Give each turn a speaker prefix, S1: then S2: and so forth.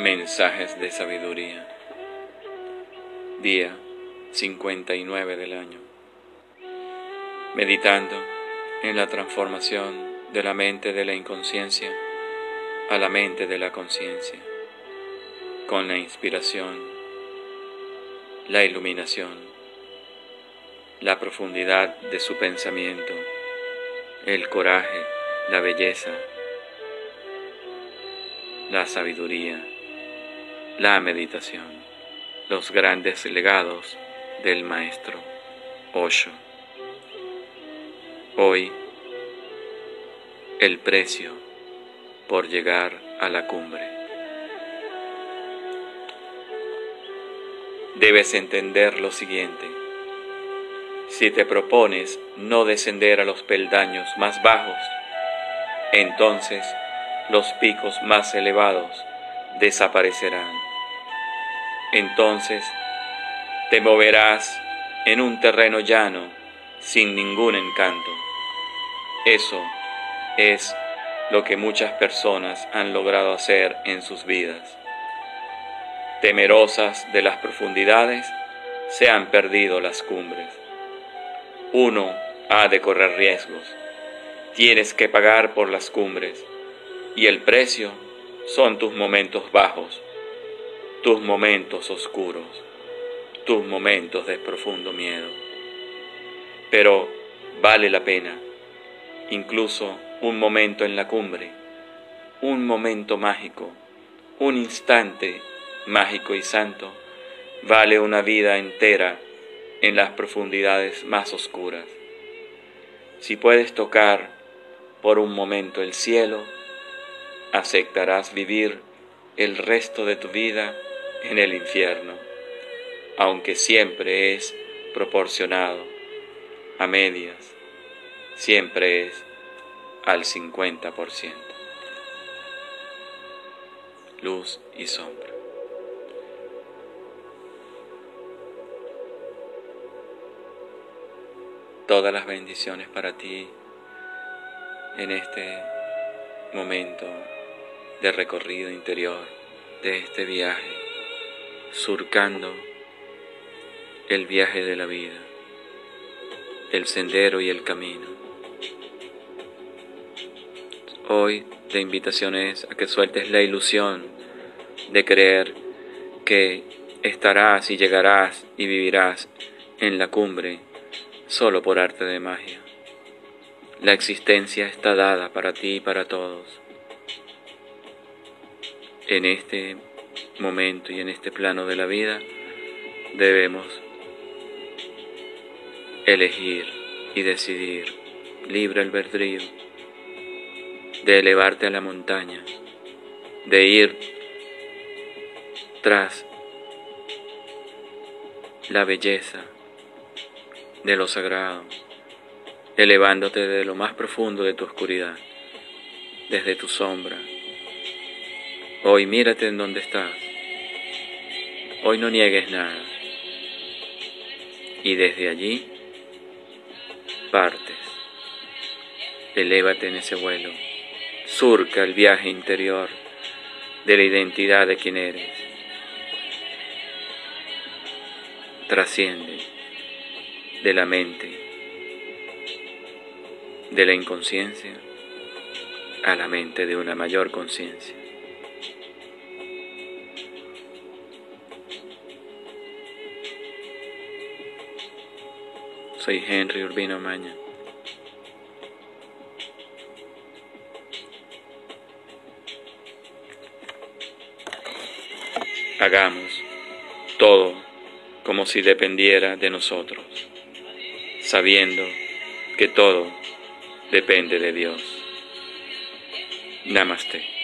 S1: Mensajes de sabiduría. Día 59 del año. Meditando en la transformación de la mente de la inconsciencia a la mente de la conciencia, con la inspiración, la iluminación, la profundidad de su pensamiento, el coraje, la belleza, la sabiduría la meditación, los grandes legados del Maestro Osho. Hoy, el precio por llegar a la cumbre. Debes entender lo siguiente. Si te propones no descender a los peldaños más bajos, entonces los picos más elevados desaparecerán entonces te moverás en un terreno llano sin ningún encanto. Eso es lo que muchas personas han logrado hacer en sus vidas. Temerosas de las profundidades, se han perdido las cumbres. Uno ha de correr riesgos. Tienes que pagar por las cumbres y el precio son tus momentos bajos tus momentos oscuros, tus momentos de profundo miedo. Pero vale la pena, incluso un momento en la cumbre, un momento mágico, un instante mágico y santo, vale una vida entera en las profundidades más oscuras. Si puedes tocar por un momento el cielo, aceptarás vivir el resto de tu vida en el infierno, aunque siempre es proporcionado a medias, siempre es al 50%. Luz y sombra. Todas las bendiciones para ti en este momento de recorrido interior de este viaje surcando el viaje de la vida, el sendero y el camino. Hoy la invitación es a que sueltes la ilusión de creer que estarás y llegarás y vivirás en la cumbre solo por arte de magia. La existencia está dada para ti y para todos. En este momento y en este plano de la vida debemos elegir y decidir libre albedrío de elevarte a la montaña, de ir tras la belleza de lo sagrado, elevándote de lo más profundo de tu oscuridad, desde tu sombra. Hoy mírate en donde estás Hoy no niegues nada. Y desde allí partes. Elévate en ese vuelo. Surca el viaje interior de la identidad de quien eres. Trasciende de la mente, de la inconsciencia, a la mente de una mayor conciencia. Soy Henry Urbino Maña. Hagamos todo como si dependiera de nosotros, sabiendo que todo depende de Dios. Namaste.